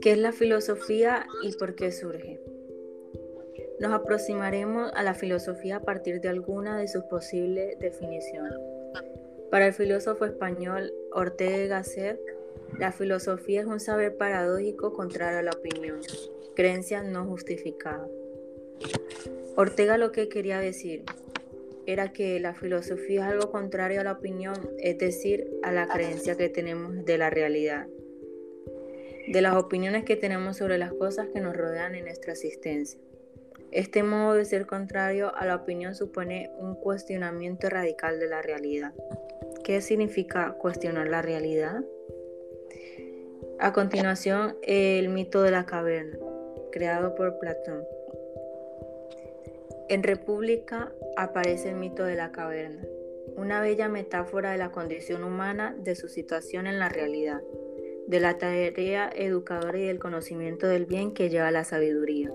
¿Qué es la filosofía y por qué surge? Nos aproximaremos a la filosofía a partir de alguna de sus posibles definiciones. Para el filósofo español Ortega Gasset, la filosofía es un saber paradójico contrario a la opinión, creencia no justificada. Ortega lo que quería decir era que la filosofía es algo contrario a la opinión, es decir, a la creencia que tenemos de la realidad de las opiniones que tenemos sobre las cosas que nos rodean en nuestra existencia. Este modo de ser contrario a la opinión supone un cuestionamiento radical de la realidad. ¿Qué significa cuestionar la realidad? A continuación, el mito de la caverna, creado por Platón. En República aparece el mito de la caverna, una bella metáfora de la condición humana de su situación en la realidad de la tarea educadora y del conocimiento del bien que lleva la sabiduría.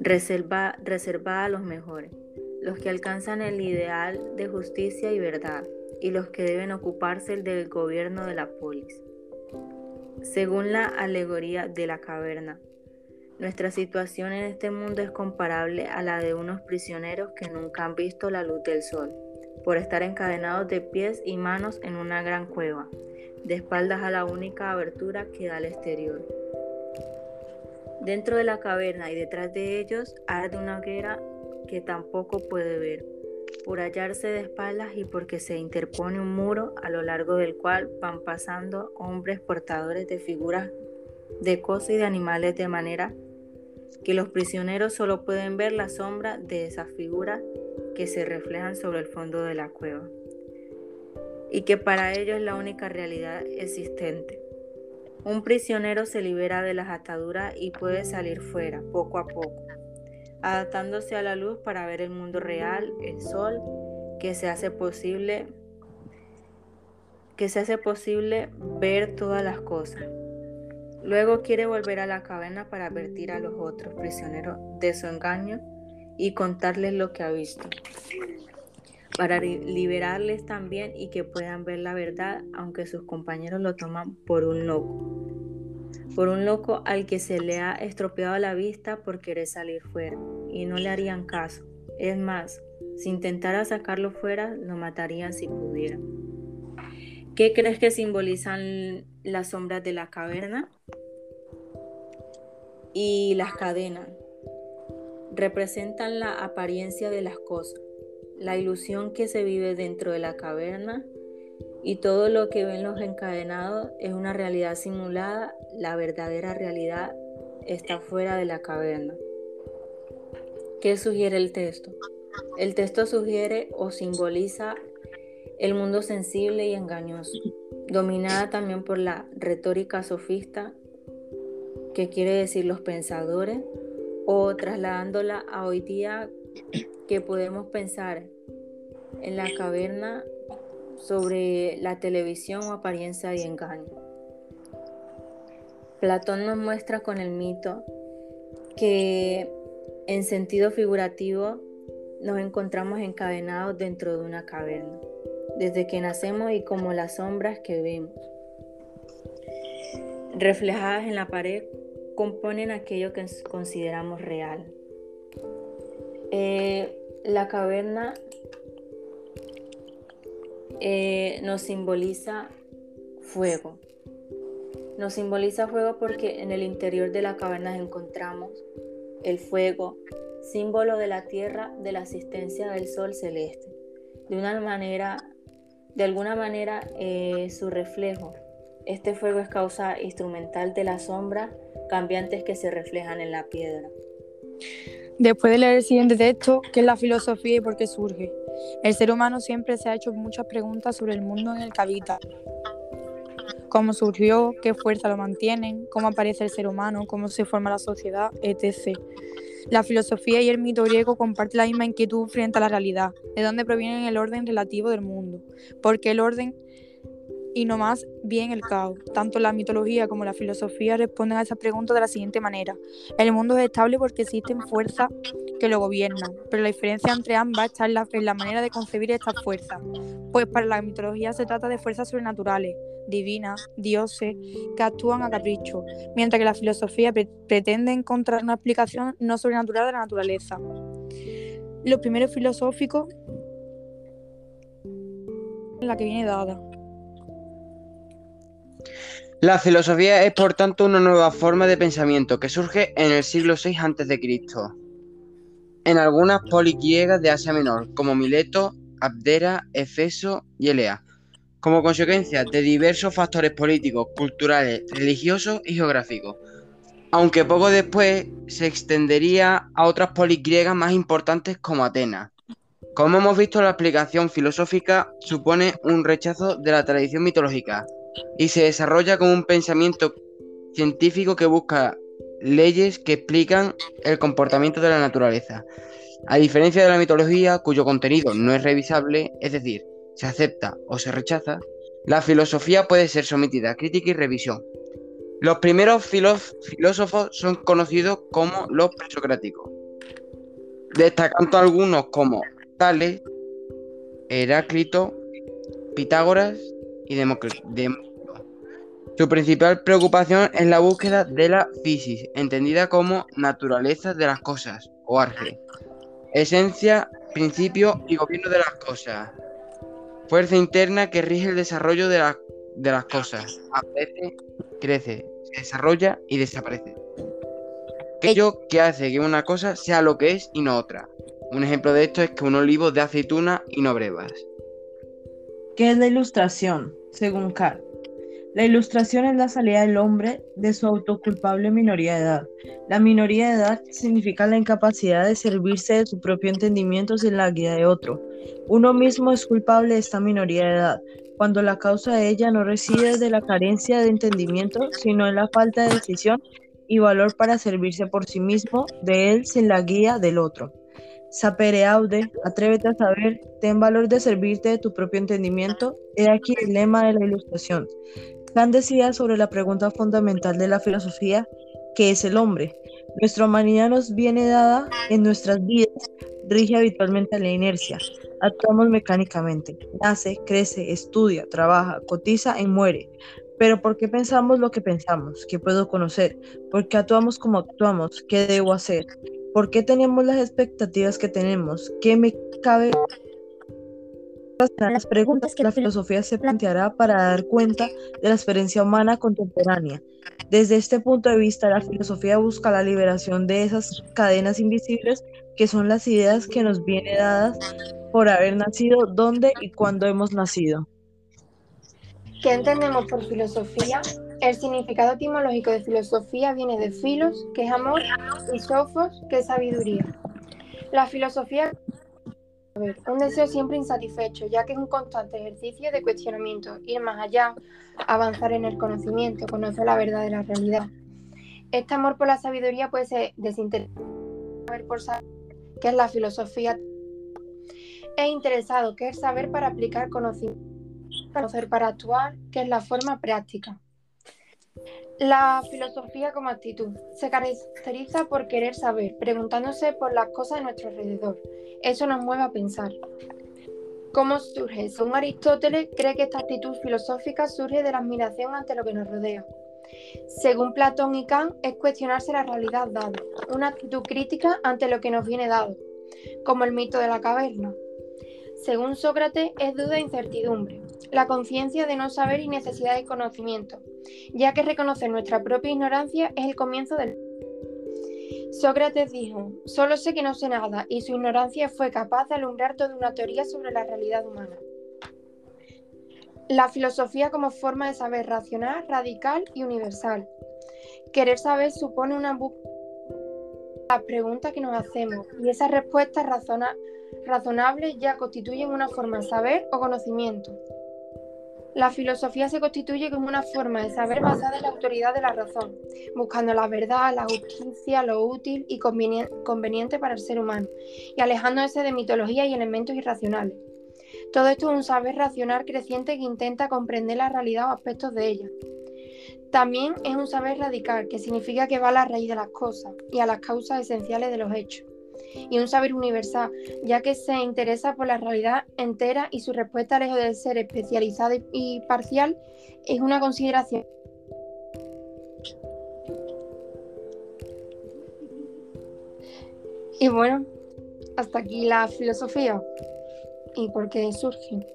Reserva, reservada a los mejores, los que alcanzan el ideal de justicia y verdad, y los que deben ocuparse del gobierno de la polis. Según la alegoría de la caverna, nuestra situación en este mundo es comparable a la de unos prisioneros que nunca han visto la luz del sol, por estar encadenados de pies y manos en una gran cueva, de espaldas a la única abertura que da al exterior. Dentro de la caverna y detrás de ellos arde una hoguera que tampoco puede ver, por hallarse de espaldas y porque se interpone un muro a lo largo del cual van pasando hombres portadores de figuras de cosas y de animales de manera que los prisioneros solo pueden ver la sombra de esas figuras que se reflejan sobre el fondo de la cueva y que para ellos es la única realidad existente. Un prisionero se libera de las ataduras y puede salir fuera, poco a poco, adaptándose a la luz para ver el mundo real, el sol, que se hace posible que se hace posible ver todas las cosas. Luego quiere volver a la caverna para advertir a los otros prisioneros de su engaño y contarles lo que ha visto para liberarles también y que puedan ver la verdad, aunque sus compañeros lo toman por un loco. Por un loco al que se le ha estropeado la vista por querer salir fuera y no le harían caso. Es más, si intentara sacarlo fuera, lo matarían si pudieran. ¿Qué crees que simbolizan las sombras de la caverna? Y las cadenas. Representan la apariencia de las cosas la ilusión que se vive dentro de la caverna y todo lo que ven los encadenados es una realidad simulada, la verdadera realidad está fuera de la caverna. ¿Qué sugiere el texto? El texto sugiere o simboliza el mundo sensible y engañoso, dominada también por la retórica sofista, que quiere decir los pensadores, o trasladándola a hoy día que podemos pensar en la caverna sobre la televisión o apariencia y engaño. Platón nos muestra con el mito que en sentido figurativo nos encontramos encadenados dentro de una caverna, desde que nacemos y como las sombras que vemos. Reflejadas en la pared componen aquello que consideramos real. Eh, la caverna eh, nos simboliza fuego. Nos simboliza fuego porque en el interior de la caverna encontramos el fuego, símbolo de la tierra, de la asistencia del sol celeste. De una manera, de alguna manera, eh, su reflejo. Este fuego es causa instrumental de la sombra cambiantes que se reflejan en la piedra. Después de leer el siguiente texto, ¿qué es la filosofía y por qué surge? El ser humano siempre se ha hecho muchas preguntas sobre el mundo en el que habita. ¿Cómo surgió? ¿Qué fuerza lo mantienen? ¿Cómo aparece el ser humano? ¿Cómo se forma la sociedad? etc. La filosofía y el mito griego comparten la misma inquietud frente a la realidad, de dónde proviene el orden relativo del mundo, por qué el orden y no más bien el caos. Tanto la mitología como la filosofía responden a esa pregunta de la siguiente manera. El mundo es estable porque existen fuerzas que lo gobiernan, pero la diferencia entre ambas está en la, manera de concebir estas fuerzas. Pues para la mitología se trata de fuerzas sobrenaturales, divinas, dioses, que actúan a capricho, mientras que la filosofía pretende encontrar una explicación no sobrenatural de la naturaleza. Los primeros filosóficos la que viene dada. La filosofía es por tanto una nueva forma de pensamiento que surge en el siglo VI a.C. en algunas polis griegas de Asia Menor, como Mileto, Abdera, Efeso y Elea, como consecuencia de diversos factores políticos, culturales, religiosos y geográficos, aunque poco después se extendería a otras polis griegas más importantes como Atenas. Como hemos visto, la explicación filosófica supone un rechazo de la tradición mitológica, y se desarrolla como un pensamiento científico que busca leyes que explican el comportamiento de la naturaleza. A diferencia de la mitología, cuyo contenido no es revisable, es decir, se acepta o se rechaza, la filosofía puede ser sometida a crítica y revisión. Los primeros filósofos son conocidos como los presocráticos, destacando algunos como Tales, Heráclito, Pitágoras y. Su principal preocupación es la búsqueda de la physis, entendida como naturaleza de las cosas, o arge, esencia, principio y gobierno de las cosas, fuerza interna que rige el desarrollo de, de las cosas, aparece, crece, se desarrolla y desaparece. Aquello que hace que una cosa sea lo que es y no otra. Un ejemplo de esto es que un olivo de aceituna y no brevas. ¿Qué es la ilustración? Según Carl. La ilustración es la salida del hombre de su autoculpable minoría de edad. La minoría de edad significa la incapacidad de servirse de su propio entendimiento sin la guía de otro. Uno mismo es culpable de esta minoría de edad, cuando la causa de ella no reside de la carencia de entendimiento, sino en la falta de decisión y valor para servirse por sí mismo de él sin la guía del otro. Sapere aude, atrévete a saber, ten valor de servirte de tu propio entendimiento. He aquí el lema de la ilustración. Kant decía sobre la pregunta fundamental de la filosofía, ¿qué es el hombre? Nuestra humanidad nos viene dada en nuestras vidas, rige habitualmente a la inercia. Actuamos mecánicamente. Nace, crece, estudia, trabaja, cotiza y muere. Pero ¿por qué pensamos lo que pensamos? ¿Qué puedo conocer? ¿Por qué actuamos como actuamos? ¿Qué debo hacer? ¿Por qué tenemos las expectativas que tenemos? ¿Qué me cabe? las preguntas que la filosofía se planteará para dar cuenta de la experiencia humana contemporánea. Desde este punto de vista, la filosofía busca la liberación de esas cadenas invisibles que son las ideas que nos vienen dadas por haber nacido, dónde y cuándo hemos nacido. ¿Qué entendemos por filosofía? El significado etimológico de filosofía viene de filos, que es amor, y sofos, que es sabiduría. La filosofía es un deseo siempre insatisfecho, ya que es un constante ejercicio de cuestionamiento, ir más allá, avanzar en el conocimiento, conocer la verdad de la realidad. Este amor por la sabiduría puede ser desinteresado, que es la filosofía, e interesado, que es saber para aplicar conocimiento, conocer para actuar, que es la forma práctica. La filosofía como actitud se caracteriza por querer saber, preguntándose por las cosas de nuestro alrededor. Eso nos mueve a pensar. ¿Cómo surge? Según Aristóteles, cree que esta actitud filosófica surge de la admiración ante lo que nos rodea. Según Platón y Kant, es cuestionarse la realidad dada, una actitud crítica ante lo que nos viene dado, como el mito de la caverna. Según Sócrates, es duda e incertidumbre, la conciencia de no saber y necesidad de conocimiento, ya que reconocer nuestra propia ignorancia es el comienzo del... Sócrates dijo, solo sé que no sé nada, y su ignorancia fue capaz de alumbrar toda una teoría sobre la realidad humana. La filosofía como forma de saber racional, radical y universal. Querer saber supone una búsqueda las preguntas que nos hacemos y esas respuestas razonables ya constituyen una forma de saber o conocimiento. La filosofía se constituye como una forma de saber basada en la autoridad de la razón, buscando la verdad, la justicia, lo útil y conveniente para el ser humano, y alejándose de mitología y elementos irracionales. Todo esto es un saber racional creciente que intenta comprender la realidad o aspectos de ella. También es un saber radical, que significa que va a la raíz de las cosas y a las causas esenciales de los hechos. Y un saber universal, ya que se interesa por la realidad entera y su respuesta, lejos de ser especializada y parcial, es una consideración. Y bueno, hasta aquí la filosofía y por qué surge.